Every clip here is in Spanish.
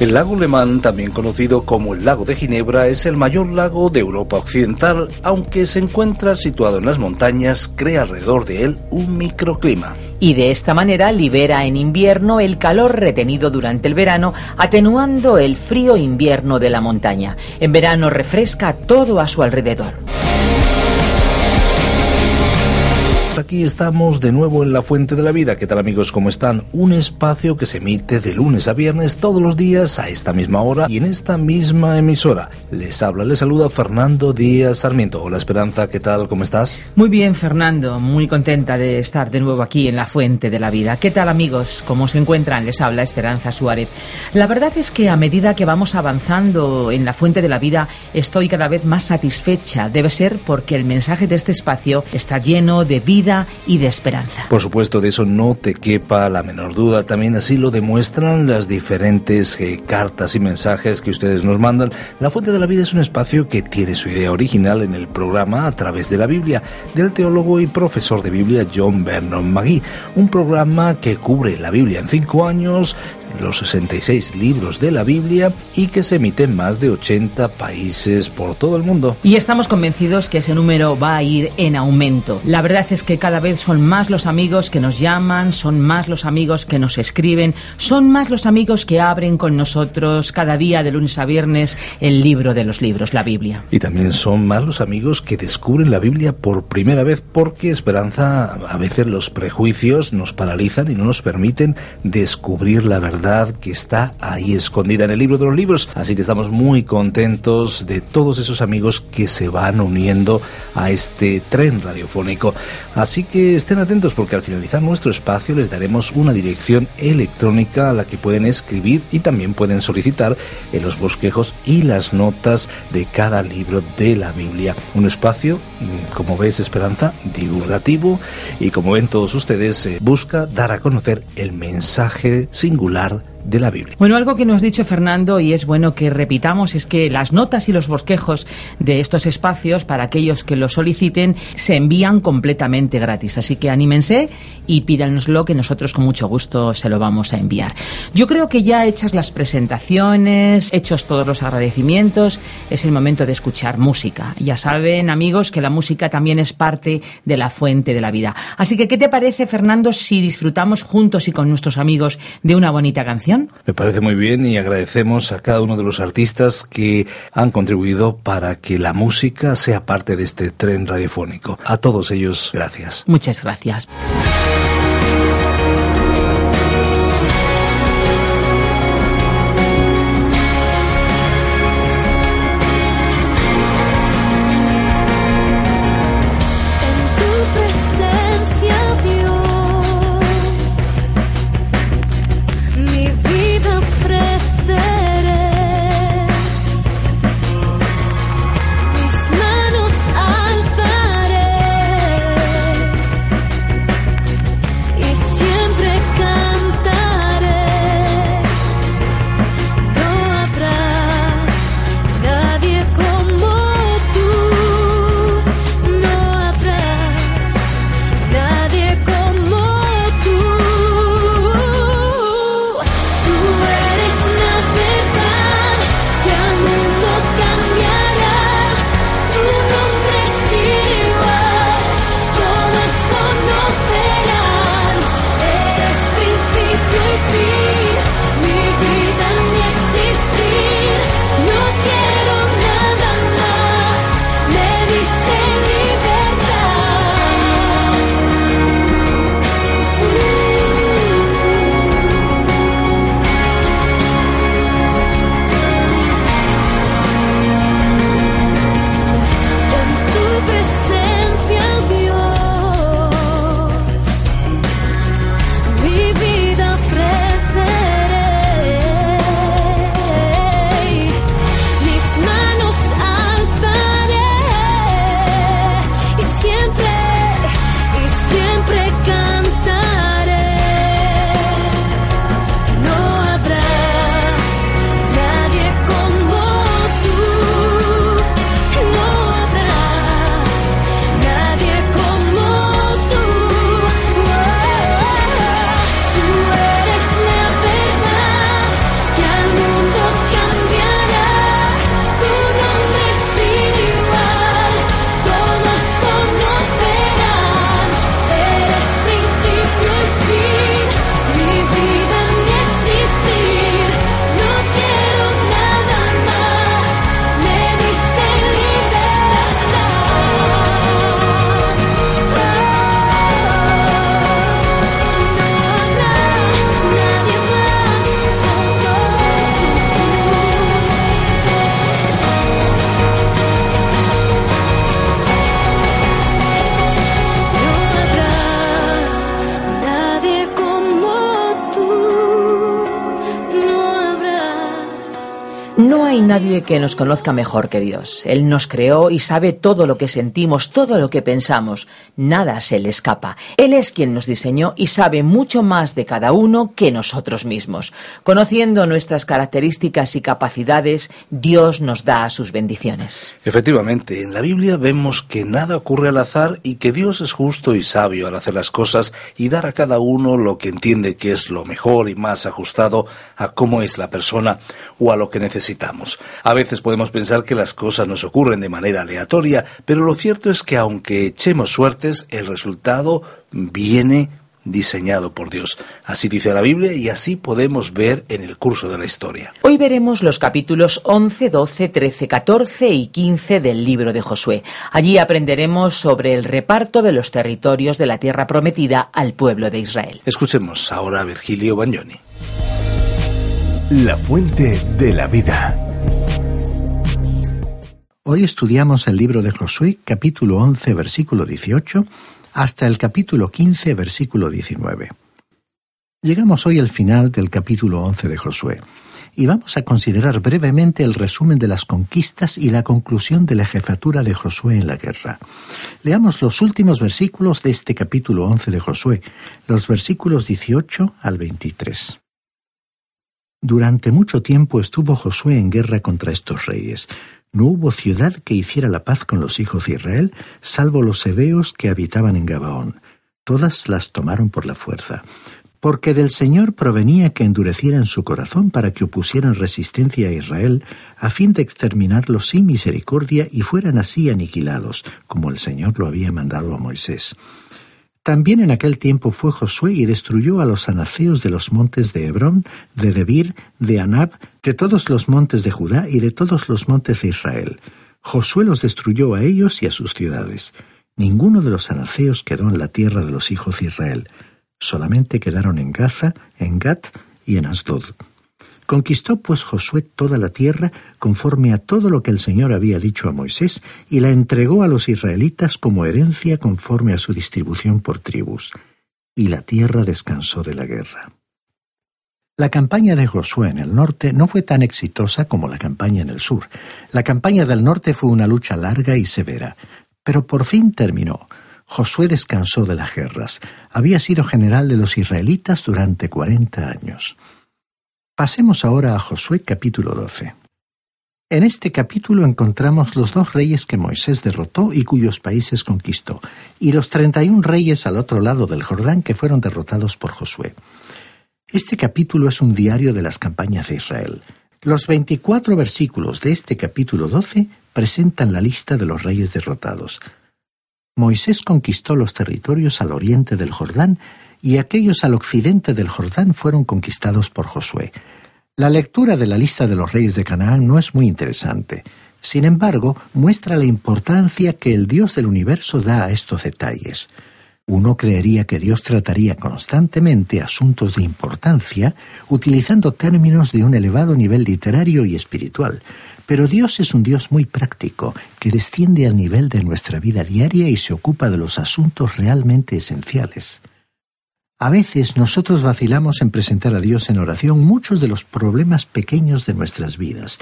El lago Le Mans, también conocido como el lago de Ginebra, es el mayor lago de Europa Occidental, aunque se encuentra situado en las montañas, crea alrededor de él un microclima. Y de esta manera libera en invierno el calor retenido durante el verano, atenuando el frío invierno de la montaña. En verano refresca todo a su alrededor. Aquí estamos de nuevo en la Fuente de la Vida. ¿Qué tal amigos? ¿Cómo están? Un espacio que se emite de lunes a viernes todos los días a esta misma hora y en esta misma emisora. Les habla, les saluda Fernando Díaz Sarmiento. Hola Esperanza, ¿qué tal? ¿Cómo estás? Muy bien Fernando, muy contenta de estar de nuevo aquí en la Fuente de la Vida. ¿Qué tal amigos? ¿Cómo se encuentran? Les habla Esperanza Suárez. La verdad es que a medida que vamos avanzando en la Fuente de la Vida estoy cada vez más satisfecha. Debe ser porque el mensaje de este espacio está lleno de vida y de esperanza. Por supuesto, de eso no te quepa la menor duda. También así lo demuestran las diferentes eh, cartas y mensajes que ustedes nos mandan. La Fuente de la Vida es un espacio que tiene su idea original en el programa a través de la Biblia, del teólogo y profesor de Biblia John Vernon McGee. Un programa que cubre la Biblia en cinco años, los 66 libros de la Biblia y que se emite en más de 80 países por todo el mundo. Y estamos convencidos que ese número va a ir en aumento. La verdad es que cada vez son más los amigos que nos llaman, son más los amigos que nos escriben, son más los amigos que abren con nosotros cada día de lunes a viernes el libro de los libros, la Biblia. Y también son más los amigos que descubren la Biblia por primera vez porque Esperanza a veces los prejuicios nos paralizan y no nos permiten descubrir la verdad que está ahí escondida en el libro de los libros. Así que estamos muy contentos de todos esos amigos que se van uniendo a este tren radiofónico. Así que estén atentos porque al finalizar nuestro espacio les daremos una dirección electrónica a la que pueden escribir y también pueden solicitar en los bosquejos y las notas de cada libro de la Biblia. Un espacio, como ves, Esperanza, divulgativo y como ven todos ustedes, eh, busca dar a conocer el mensaje singular de la Biblia. Bueno, algo que nos ha dicho Fernando y es bueno que repitamos es que las notas y los bosquejos de estos espacios para aquellos que lo soliciten se envían completamente gratis. Así que anímense y pídanoslo que nosotros con mucho gusto se lo vamos a enviar. Yo creo que ya hechas las presentaciones, hechos todos los agradecimientos, es el momento de escuchar música. Ya saben, amigos, que la música también es parte de la fuente de la vida. Así que, ¿qué te parece, Fernando, si disfrutamos juntos y con nuestros amigos de una bonita canción? Me parece muy bien y agradecemos a cada uno de los artistas que han contribuido para que la música sea parte de este tren radiofónico. A todos ellos, gracias. Muchas gracias. Nadie que nos conozca mejor que Dios. Él nos creó y sabe todo lo que sentimos, todo lo que pensamos. Nada se le escapa. Él es quien nos diseñó y sabe mucho más de cada uno que nosotros mismos. Conociendo nuestras características y capacidades, Dios nos da sus bendiciones. Efectivamente, en la Biblia vemos que nada ocurre al azar y que Dios es justo y sabio al hacer las cosas y dar a cada uno lo que entiende que es lo mejor y más ajustado a cómo es la persona o a lo que necesitamos. A veces podemos pensar que las cosas nos ocurren de manera aleatoria, pero lo cierto es que aunque echemos suertes, el resultado viene diseñado por Dios. Así dice la Biblia y así podemos ver en el curso de la historia. Hoy veremos los capítulos 11, 12, 13, 14 y 15 del libro de Josué. Allí aprenderemos sobre el reparto de los territorios de la tierra prometida al pueblo de Israel. Escuchemos ahora a Virgilio Bagnoni. La fuente de la vida. Hoy estudiamos el libro de Josué, capítulo 11, versículo 18, hasta el capítulo 15, versículo 19. Llegamos hoy al final del capítulo 11 de Josué y vamos a considerar brevemente el resumen de las conquistas y la conclusión de la jefatura de Josué en la guerra. Leamos los últimos versículos de este capítulo 11 de Josué, los versículos 18 al 23. Durante mucho tiempo estuvo Josué en guerra contra estos reyes. No hubo ciudad que hiciera la paz con los hijos de Israel, salvo los hebeos que habitaban en Gabaón. Todas las tomaron por la fuerza. Porque del Señor provenía que endurecieran su corazón para que opusieran resistencia a Israel, a fin de exterminarlos sin misericordia y fueran así aniquilados, como el Señor lo había mandado a Moisés. También en aquel tiempo fue Josué y destruyó a los anaceos de los montes de Hebrón, de Debir, de Anab, de todos los montes de Judá y de todos los montes de Israel. Josué los destruyó a ellos y a sus ciudades. Ninguno de los anaceos quedó en la tierra de los hijos de Israel. Solamente quedaron en Gaza, en Gat y en Asdod. Conquistó pues Josué toda la tierra conforme a todo lo que el Señor había dicho a Moisés y la entregó a los israelitas como herencia conforme a su distribución por tribus. Y la tierra descansó de la guerra. La campaña de Josué en el norte no fue tan exitosa como la campaña en el sur. La campaña del norte fue una lucha larga y severa, pero por fin terminó. Josué descansó de las guerras. Había sido general de los israelitas durante cuarenta años. Pasemos ahora a Josué capítulo 12. En este capítulo encontramos los dos reyes que Moisés derrotó y cuyos países conquistó, y los treinta y un reyes al otro lado del Jordán que fueron derrotados por Josué. Este capítulo es un diario de las campañas de Israel. Los veinticuatro versículos de este capítulo 12 presentan la lista de los reyes derrotados. Moisés conquistó los territorios al oriente del Jordán y aquellos al occidente del Jordán fueron conquistados por Josué. La lectura de la lista de los reyes de Canaán no es muy interesante. Sin embargo, muestra la importancia que el Dios del universo da a estos detalles. Uno creería que Dios trataría constantemente asuntos de importancia utilizando términos de un elevado nivel literario y espiritual, pero Dios es un Dios muy práctico, que desciende al nivel de nuestra vida diaria y se ocupa de los asuntos realmente esenciales. A veces nosotros vacilamos en presentar a Dios en oración muchos de los problemas pequeños de nuestras vidas,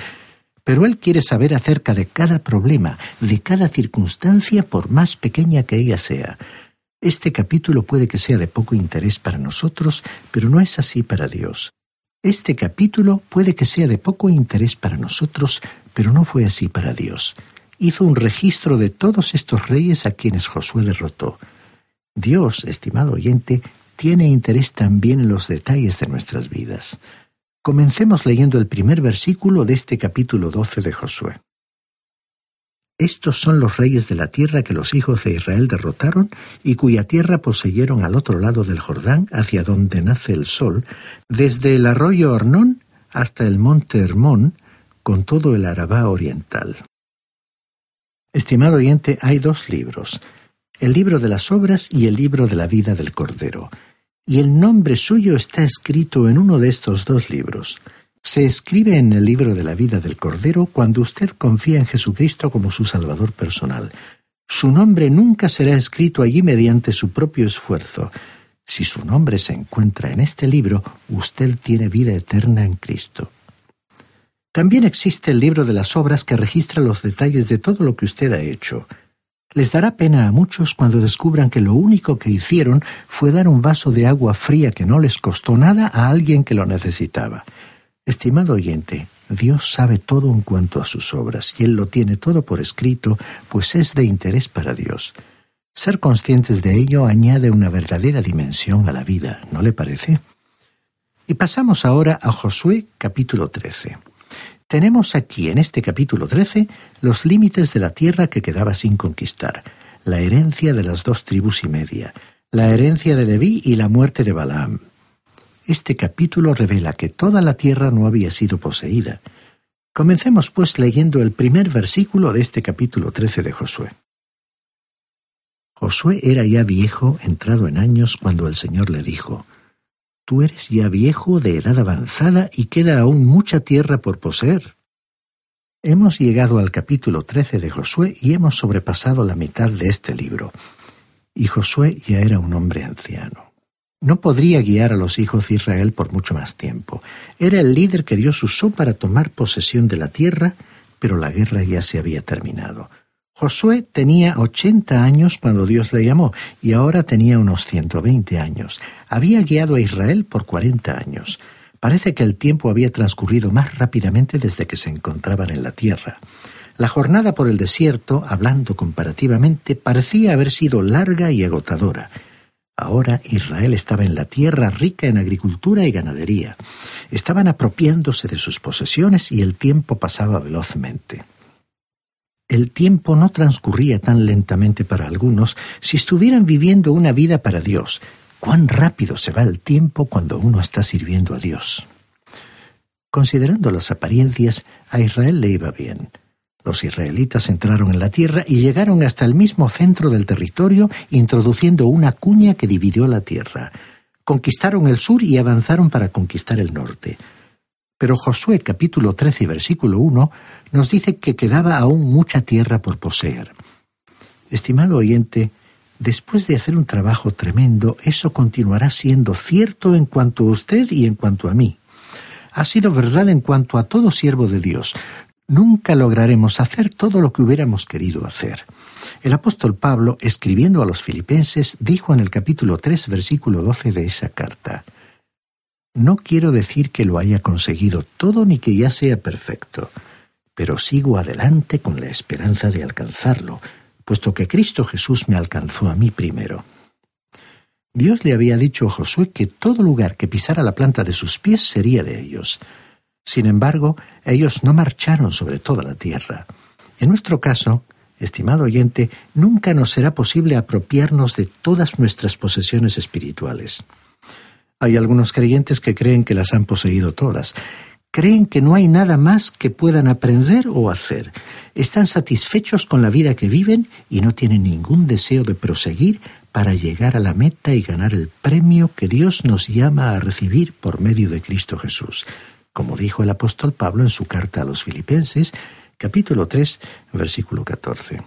pero Él quiere saber acerca de cada problema, de cada circunstancia, por más pequeña que ella sea. Este capítulo puede que sea de poco interés para nosotros, pero no es así para Dios. Este capítulo puede que sea de poco interés para nosotros, pero no fue así para Dios. Hizo un registro de todos estos reyes a quienes Josué derrotó. Dios, estimado oyente, tiene interés también en los detalles de nuestras vidas. Comencemos leyendo el primer versículo de este capítulo 12 de Josué. Estos son los reyes de la tierra que los hijos de Israel derrotaron y cuya tierra poseyeron al otro lado del Jordán, hacia donde nace el sol, desde el arroyo Ornón hasta el monte Hermón, con todo el Arabá oriental. Estimado oyente, hay dos libros, el libro de las obras y el libro de la vida del Cordero y el nombre suyo está escrito en uno de estos dos libros. Se escribe en el libro de la vida del Cordero cuando usted confía en Jesucristo como su Salvador personal. Su nombre nunca será escrito allí mediante su propio esfuerzo. Si su nombre se encuentra en este libro, usted tiene vida eterna en Cristo. También existe el libro de las obras que registra los detalles de todo lo que usted ha hecho. Les dará pena a muchos cuando descubran que lo único que hicieron fue dar un vaso de agua fría que no les costó nada a alguien que lo necesitaba. Estimado oyente, Dios sabe todo en cuanto a sus obras y Él lo tiene todo por escrito, pues es de interés para Dios. Ser conscientes de ello añade una verdadera dimensión a la vida, ¿no le parece? Y pasamos ahora a Josué capítulo 13. Tenemos aquí en este capítulo 13 los límites de la tierra que quedaba sin conquistar, la herencia de las dos tribus y media, la herencia de Leví y la muerte de Balaam. Este capítulo revela que toda la tierra no había sido poseída. Comencemos pues leyendo el primer versículo de este capítulo 13 de Josué. Josué era ya viejo, entrado en años, cuando el Señor le dijo, Tú eres ya viejo de edad avanzada y queda aún mucha tierra por poseer. Hemos llegado al capítulo 13 de Josué y hemos sobrepasado la mitad de este libro. Y Josué ya era un hombre anciano. No podría guiar a los hijos de Israel por mucho más tiempo. Era el líder que Dios usó para tomar posesión de la tierra, pero la guerra ya se había terminado. Josué tenía ochenta años cuando Dios le llamó y ahora tenía unos ciento veinte años. Había guiado a Israel por cuarenta años. Parece que el tiempo había transcurrido más rápidamente desde que se encontraban en la tierra. La jornada por el desierto, hablando comparativamente, parecía haber sido larga y agotadora. Ahora Israel estaba en la tierra rica en agricultura y ganadería. Estaban apropiándose de sus posesiones y el tiempo pasaba velozmente. El tiempo no transcurría tan lentamente para algunos si estuvieran viviendo una vida para Dios. Cuán rápido se va el tiempo cuando uno está sirviendo a Dios. Considerando las apariencias, a Israel le iba bien. Los israelitas entraron en la tierra y llegaron hasta el mismo centro del territorio, introduciendo una cuña que dividió la tierra. Conquistaron el sur y avanzaron para conquistar el norte. Pero Josué capítulo 13 versículo 1 nos dice que quedaba aún mucha tierra por poseer. Estimado oyente, después de hacer un trabajo tremendo, eso continuará siendo cierto en cuanto a usted y en cuanto a mí. Ha sido verdad en cuanto a todo siervo de Dios. Nunca lograremos hacer todo lo que hubiéramos querido hacer. El apóstol Pablo, escribiendo a los filipenses, dijo en el capítulo 3, versículo 12 de esa carta, no quiero decir que lo haya conseguido todo ni que ya sea perfecto, pero sigo adelante con la esperanza de alcanzarlo, puesto que Cristo Jesús me alcanzó a mí primero. Dios le había dicho a Josué que todo lugar que pisara la planta de sus pies sería de ellos. Sin embargo, ellos no marcharon sobre toda la tierra. En nuestro caso, estimado oyente, nunca nos será posible apropiarnos de todas nuestras posesiones espirituales. Hay algunos creyentes que creen que las han poseído todas. Creen que no hay nada más que puedan aprender o hacer. Están satisfechos con la vida que viven y no tienen ningún deseo de proseguir para llegar a la meta y ganar el premio que Dios nos llama a recibir por medio de Cristo Jesús, como dijo el apóstol Pablo en su carta a los Filipenses, capítulo 3, versículo 14.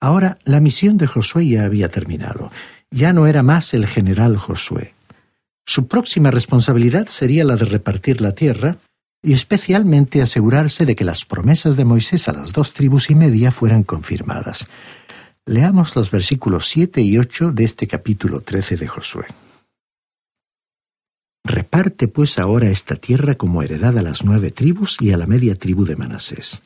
Ahora la misión de Josué ya había terminado ya no era más el general Josué. Su próxima responsabilidad sería la de repartir la tierra y especialmente asegurarse de que las promesas de Moisés a las dos tribus y media fueran confirmadas. Leamos los versículos 7 y 8 de este capítulo 13 de Josué. Reparte pues ahora esta tierra como heredad a las nueve tribus y a la media tribu de Manasés.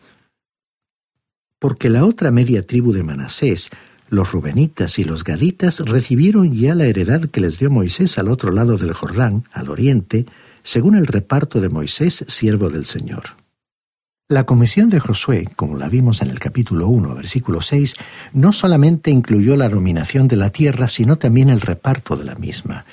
Porque la otra media tribu de Manasés los rubenitas y los gaditas recibieron ya la heredad que les dio Moisés al otro lado del Jordán, al oriente, según el reparto de Moisés, siervo del Señor. La comisión de Josué, como la vimos en el capítulo 1, versículo 6, no solamente incluyó la dominación de la tierra, sino también el reparto de la misma.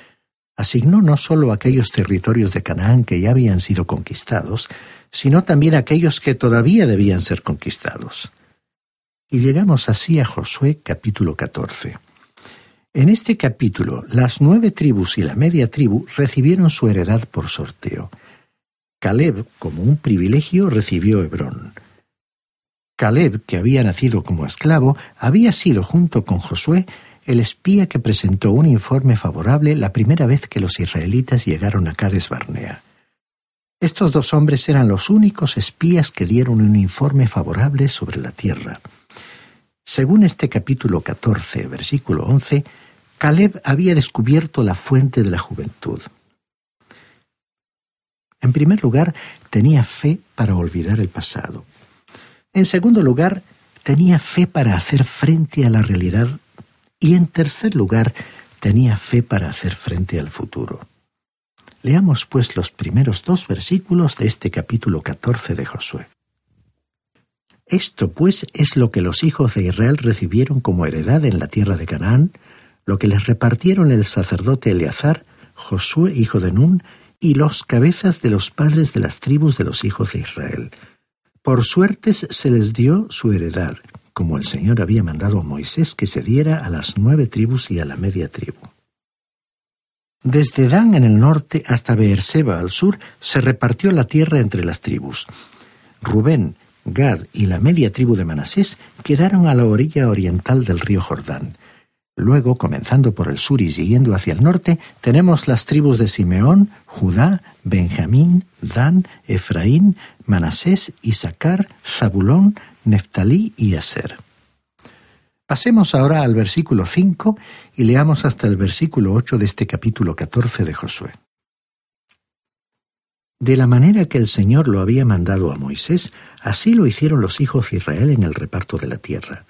Asignó no solo aquellos territorios de Canaán que ya habían sido conquistados, sino también aquellos que todavía debían ser conquistados. Y llegamos así a Josué capítulo 14. En este capítulo, las nueve tribus y la media tribu recibieron su heredad por sorteo. Caleb, como un privilegio, recibió Hebrón. Caleb, que había nacido como esclavo, había sido junto con Josué el espía que presentó un informe favorable la primera vez que los israelitas llegaron a Cades Barnea. Estos dos hombres eran los únicos espías que dieron un informe favorable sobre la tierra. Según este capítulo 14, versículo 11, Caleb había descubierto la fuente de la juventud. En primer lugar, tenía fe para olvidar el pasado. En segundo lugar, tenía fe para hacer frente a la realidad. Y en tercer lugar, tenía fe para hacer frente al futuro. Leamos pues los primeros dos versículos de este capítulo 14 de Josué. Esto pues es lo que los hijos de Israel recibieron como heredad en la tierra de Canaán, lo que les repartieron el sacerdote Eleazar, Josué hijo de Nun, y los cabezas de los padres de las tribus de los hijos de Israel. Por suertes se les dio su heredad, como el Señor había mandado a Moisés que se diera a las nueve tribus y a la media tribu. Desde Dan en el norte hasta Beerseba al sur se repartió la tierra entre las tribus. Rubén, Gad y la media tribu de Manasés quedaron a la orilla oriental del río Jordán. Luego, comenzando por el sur y siguiendo hacia el norte, tenemos las tribus de Simeón, Judá, Benjamín, Dan, Efraín, Manasés, Isaacar, Zabulón, Neftalí y Aser. Pasemos ahora al versículo 5 y leamos hasta el versículo 8 de este capítulo 14 de Josué. De la manera que el Señor lo había mandado a Moisés, así lo hicieron los hijos de Israel en el reparto de la tierra.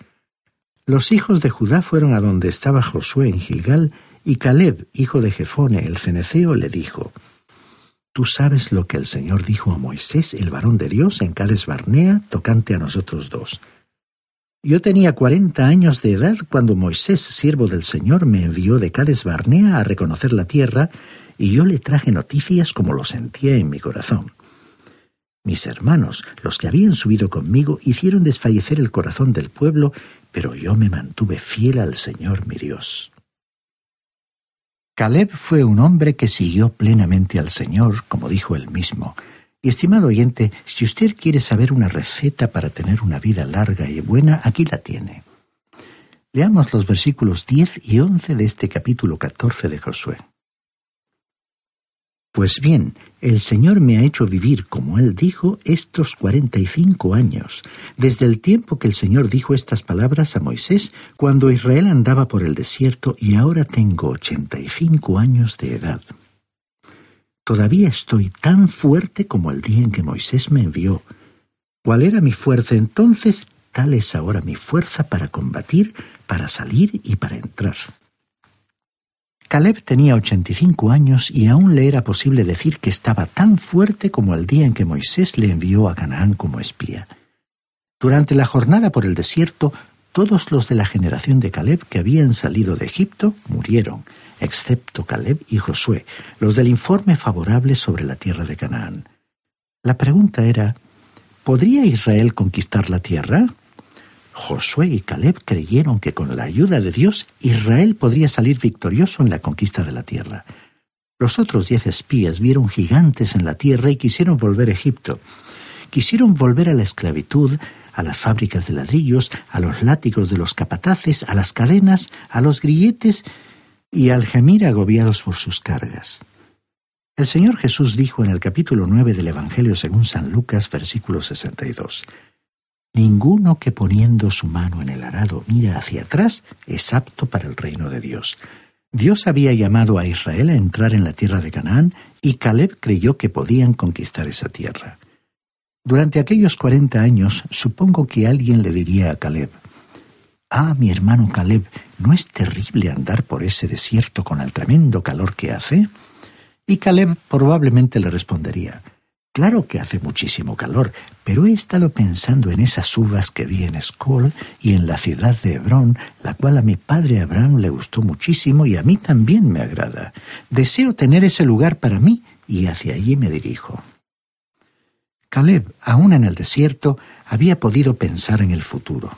Los hijos de Judá fueron a donde estaba Josué en Gilgal, y Caleb, hijo de Jefone el ceneceo, le dijo, Tú sabes lo que el Señor dijo a Moisés, el varón de Dios, en Cades Barnea, tocante a nosotros dos. Yo tenía cuarenta años de edad cuando Moisés, siervo del Señor, me envió de Cades Barnea a reconocer la tierra, y yo le traje noticias como lo sentía en mi corazón. Mis hermanos, los que habían subido conmigo, hicieron desfallecer el corazón del pueblo, pero yo me mantuve fiel al Señor mi Dios. Caleb fue un hombre que siguió plenamente al Señor, como dijo él mismo, y estimado oyente, si usted quiere saber una receta para tener una vida larga y buena, aquí la tiene. Leamos los versículos 10 y 11 de este capítulo 14 de Josué. Pues bien, el Señor me ha hecho vivir, como Él dijo, estos cuarenta y cinco años, desde el tiempo que el Señor dijo estas palabras a Moisés, cuando Israel andaba por el desierto, y ahora tengo ochenta y cinco años de edad. Todavía estoy tan fuerte como el día en que Moisés me envió. ¿Cuál era mi fuerza entonces? Tal es ahora mi fuerza para combatir, para salir y para entrar. Caleb tenía ochenta y cinco años y aún le era posible decir que estaba tan fuerte como el día en que Moisés le envió a Canaán como espía. Durante la jornada por el desierto, todos los de la generación de Caleb que habían salido de Egipto murieron, excepto Caleb y Josué, los del informe favorable sobre la tierra de Canaán. La pregunta era, ¿podría Israel conquistar la tierra? Josué y Caleb creyeron que con la ayuda de Dios Israel podría salir victorioso en la conquista de la tierra. Los otros diez espías vieron gigantes en la tierra y quisieron volver a Egipto. Quisieron volver a la esclavitud, a las fábricas de ladrillos, a los látigos de los capataces, a las cadenas, a los grilletes y al gemir agobiados por sus cargas. El Señor Jesús dijo en el capítulo 9 del Evangelio según San Lucas, versículo 62, Ninguno que poniendo su mano en el arado mira hacia atrás es apto para el reino de Dios. Dios había llamado a Israel a entrar en la tierra de Canaán y Caleb creyó que podían conquistar esa tierra. Durante aquellos cuarenta años supongo que alguien le diría a Caleb, Ah, mi hermano Caleb, ¿no es terrible andar por ese desierto con el tremendo calor que hace? Y Caleb probablemente le respondería, Claro que hace muchísimo calor, pero he estado pensando en esas uvas que vi en Escol y en la ciudad de Hebrón, la cual a mi padre Abraham le gustó muchísimo y a mí también me agrada. Deseo tener ese lugar para mí y hacia allí me dirijo. Caleb, aún en el desierto, había podido pensar en el futuro.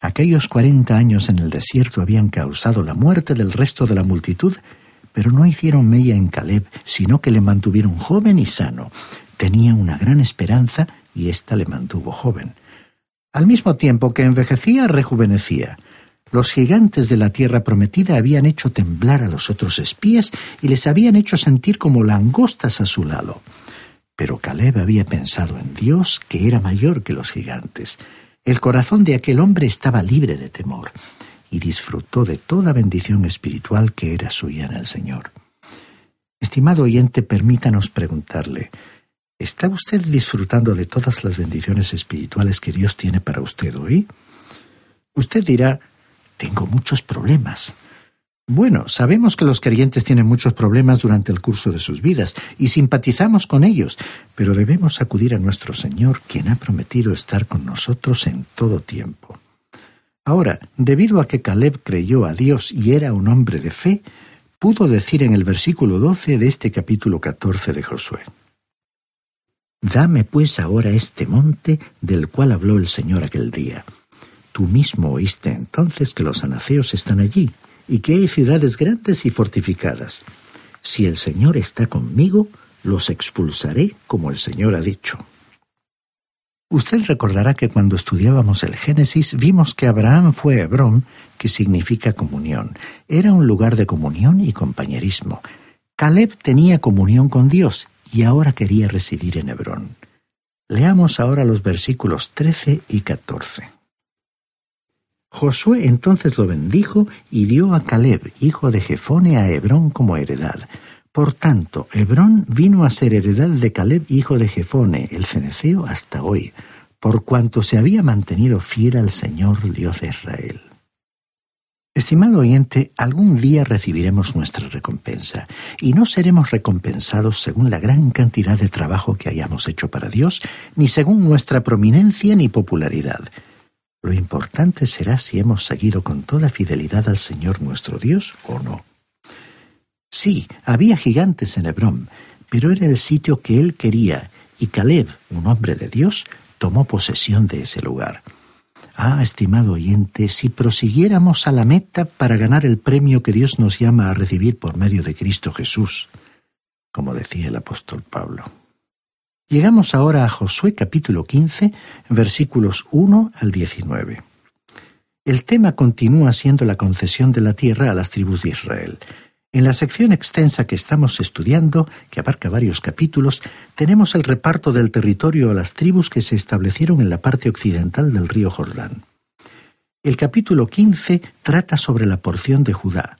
Aquellos cuarenta años en el desierto habían causado la muerte del resto de la multitud, pero no hicieron mella en Caleb, sino que le mantuvieron joven y sano. Tenía una gran esperanza y ésta le mantuvo joven. Al mismo tiempo que envejecía, rejuvenecía. Los gigantes de la tierra prometida habían hecho temblar a los otros espías y les habían hecho sentir como langostas a su lado. Pero Caleb había pensado en Dios, que era mayor que los gigantes. El corazón de aquel hombre estaba libre de temor y disfrutó de toda bendición espiritual que era suya en el Señor. Estimado oyente, permítanos preguntarle, ¿está usted disfrutando de todas las bendiciones espirituales que Dios tiene para usted hoy? Usted dirá, tengo muchos problemas. Bueno, sabemos que los creyentes tienen muchos problemas durante el curso de sus vidas y simpatizamos con ellos, pero debemos acudir a nuestro Señor, quien ha prometido estar con nosotros en todo tiempo. Ahora, debido a que Caleb creyó a Dios y era un hombre de fe, pudo decir en el versículo 12 de este capítulo 14 de Josué. Dame pues ahora este monte del cual habló el Señor aquel día. Tú mismo oíste entonces que los anaceos están allí y que hay ciudades grandes y fortificadas. Si el Señor está conmigo, los expulsaré como el Señor ha dicho. Usted recordará que cuando estudiábamos el Génesis vimos que Abraham fue Hebrón, que significa comunión. Era un lugar de comunión y compañerismo. Caleb tenía comunión con Dios y ahora quería residir en Hebrón. Leamos ahora los versículos 13 y 14. Josué entonces lo bendijo y dio a Caleb, hijo de Jefone, a Hebrón como heredad. Por tanto, Hebrón vino a ser heredad de Caleb, hijo de Jefone, el ceneceo, hasta hoy, por cuanto se había mantenido fiel al Señor Dios de Israel. Estimado oyente, algún día recibiremos nuestra recompensa, y no seremos recompensados según la gran cantidad de trabajo que hayamos hecho para Dios, ni según nuestra prominencia ni popularidad, lo importante será si hemos seguido con toda fidelidad al Señor nuestro Dios o no. Sí, había gigantes en Hebrón, pero era el sitio que él quería, y Caleb, un hombre de Dios, tomó posesión de ese lugar. Ah, estimado oyente, si prosiguiéramos a la meta para ganar el premio que Dios nos llama a recibir por medio de Cristo Jesús, como decía el apóstol Pablo. Llegamos ahora a Josué capítulo 15, versículos 1 al 19. El tema continúa siendo la concesión de la tierra a las tribus de Israel. En la sección extensa que estamos estudiando, que abarca varios capítulos, tenemos el reparto del territorio a las tribus que se establecieron en la parte occidental del río Jordán. El capítulo 15 trata sobre la porción de Judá.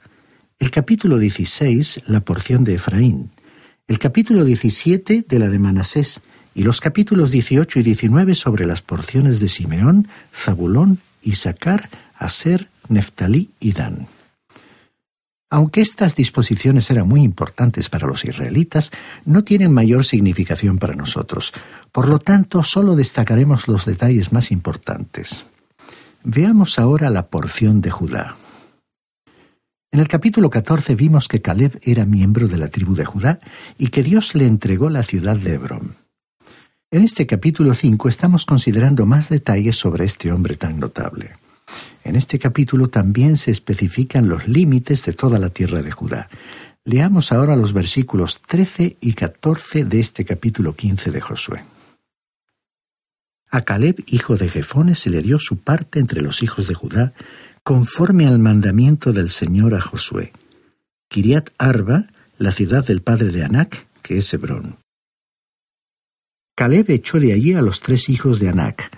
El capítulo 16, la porción de Efraín el capítulo 17 de la de Manasés y los capítulos 18 y 19 sobre las porciones de Simeón, Zabulón, Isaacar, Aser, Neftalí y Dan. Aunque estas disposiciones eran muy importantes para los israelitas, no tienen mayor significación para nosotros. Por lo tanto, solo destacaremos los detalles más importantes. Veamos ahora la porción de Judá. En el capítulo 14 vimos que Caleb era miembro de la tribu de Judá y que Dios le entregó la ciudad de Hebrón. En este capítulo 5 estamos considerando más detalles sobre este hombre tan notable. En este capítulo también se especifican los límites de toda la tierra de Judá. Leamos ahora los versículos 13 y 14 de este capítulo 15 de Josué. A Caleb, hijo de Jefone, se le dio su parte entre los hijos de Judá, conforme al mandamiento del Señor a Josué. Kiriat Arba, la ciudad del padre de Anac, que es Hebrón. Caleb echó de allí a los tres hijos de Anac,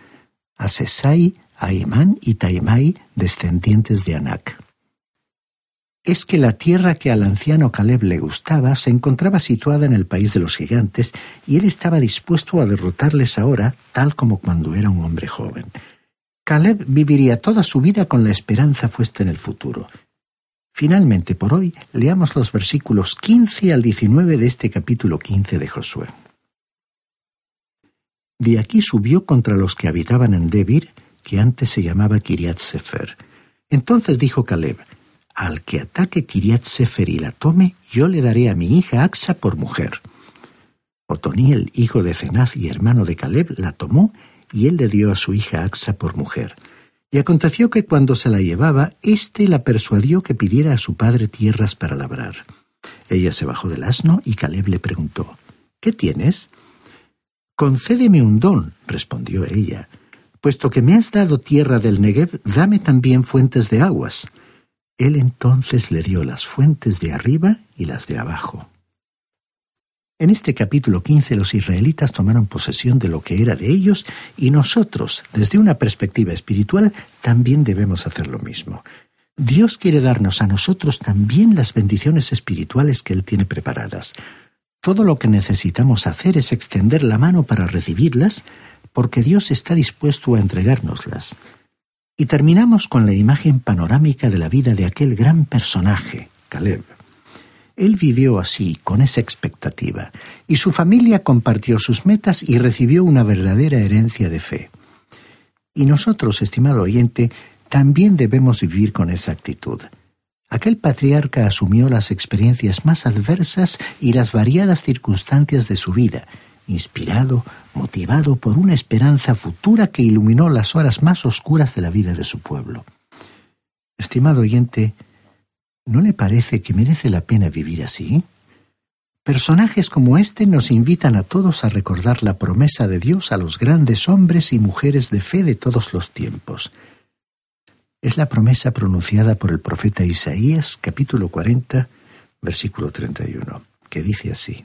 a Sesai, a Imán y Taimai, descendientes de Anac. Es que la tierra que al anciano Caleb le gustaba se encontraba situada en el país de los gigantes y él estaba dispuesto a derrotarles ahora, tal como cuando era un hombre joven. Caleb viviría toda su vida con la esperanza puesta en el futuro. Finalmente, por hoy, leamos los versículos 15 al 19 de este capítulo 15 de Josué. De aquí subió contra los que habitaban en Debir, que antes se llamaba Kiriat Sefer. Entonces dijo Caleb, al que ataque Kiriat Sefer y la tome, yo le daré a mi hija Axa por mujer. Otoniel, hijo de Cenaz y hermano de Caleb, la tomó y él le dio a su hija Axa por mujer. Y aconteció que cuando se la llevaba, éste la persuadió que pidiera a su padre tierras para labrar. Ella se bajó del asno y Caleb le preguntó, ¿Qué tienes? Concédeme un don, respondió ella. Puesto que me has dado tierra del Negev, dame también fuentes de aguas. Él entonces le dio las fuentes de arriba y las de abajo. En este capítulo 15 los israelitas tomaron posesión de lo que era de ellos y nosotros, desde una perspectiva espiritual, también debemos hacer lo mismo. Dios quiere darnos a nosotros también las bendiciones espirituales que Él tiene preparadas. Todo lo que necesitamos hacer es extender la mano para recibirlas, porque Dios está dispuesto a entregárnoslas. Y terminamos con la imagen panorámica de la vida de aquel gran personaje, Caleb. Él vivió así, con esa expectativa, y su familia compartió sus metas y recibió una verdadera herencia de fe. Y nosotros, estimado oyente, también debemos vivir con esa actitud. Aquel patriarca asumió las experiencias más adversas y las variadas circunstancias de su vida, inspirado, motivado por una esperanza futura que iluminó las horas más oscuras de la vida de su pueblo. Estimado oyente, ¿No le parece que merece la pena vivir así? Personajes como este nos invitan a todos a recordar la promesa de Dios a los grandes hombres y mujeres de fe de todos los tiempos. Es la promesa pronunciada por el profeta Isaías capítulo 40 versículo 31, que dice así,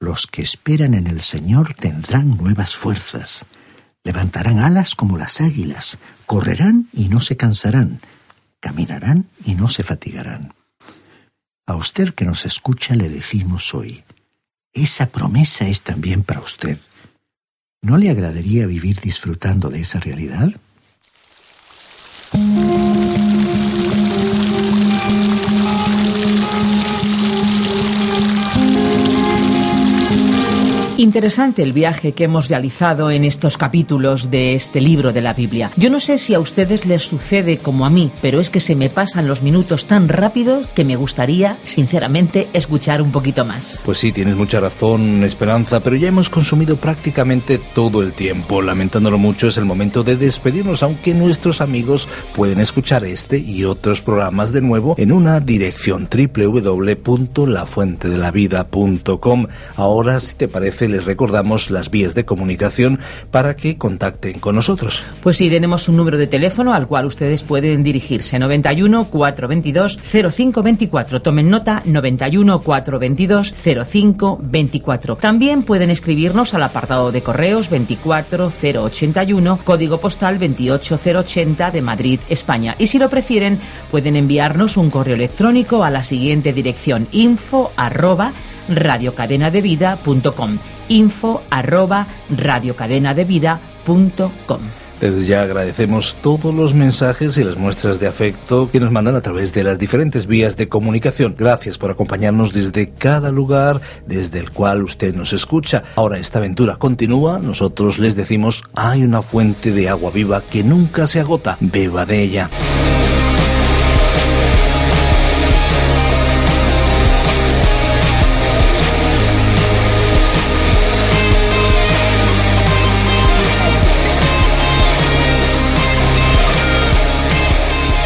Los que esperan en el Señor tendrán nuevas fuerzas, levantarán alas como las águilas, correrán y no se cansarán, caminarán y no se fatigarán. A usted que nos escucha le decimos hoy, esa promesa es también para usted. ¿No le agradaría vivir disfrutando de esa realidad? Música Interesante el viaje que hemos realizado en estos capítulos de este libro de la Biblia. Yo no sé si a ustedes les sucede como a mí, pero es que se me pasan los minutos tan rápido que me gustaría, sinceramente, escuchar un poquito más. Pues sí, tienes mucha razón, Esperanza, pero ya hemos consumido prácticamente todo el tiempo. Lamentándolo mucho, es el momento de despedirnos, aunque nuestros amigos pueden escuchar este y otros programas de nuevo en una dirección www.lafuentedelavida.com. Ahora, si te parece, recordamos las vías de comunicación para que contacten con nosotros. Pues sí, tenemos un número de teléfono al cual ustedes pueden dirigirse, 91 422 0524. Tomen nota, 91 422 0524. También pueden escribirnos al apartado de correos 24081, código postal 28080 de Madrid, España. Y si lo prefieren, pueden enviarnos un correo electrónico a la siguiente dirección info arroba radiocadenadevida.com info arroba radiocadenadevida.com desde ya agradecemos todos los mensajes y las muestras de afecto que nos mandan a través de las diferentes vías de comunicación. Gracias por acompañarnos desde cada lugar desde el cual usted nos escucha. Ahora esta aventura continúa. Nosotros les decimos, hay una fuente de agua viva que nunca se agota. Beba de ella.